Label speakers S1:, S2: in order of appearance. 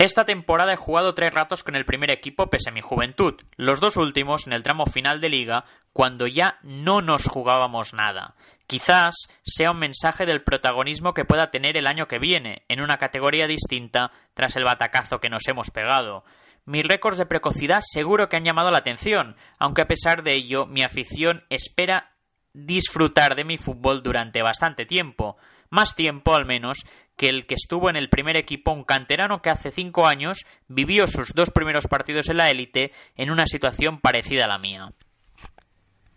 S1: Esta temporada he jugado tres ratos con el primer equipo pese a mi juventud, los dos últimos en el tramo final de liga, cuando ya no nos jugábamos nada. Quizás sea un mensaje del protagonismo que pueda tener el año que viene, en una categoría distinta tras el batacazo que nos hemos pegado. Mis récords de precocidad seguro que han llamado la atención, aunque a pesar de ello mi afición espera disfrutar de mi fútbol durante bastante tiempo, más tiempo al menos que el que estuvo en el primer equipo, un canterano que hace cinco años vivió sus dos primeros partidos en la élite en una situación parecida a la mía.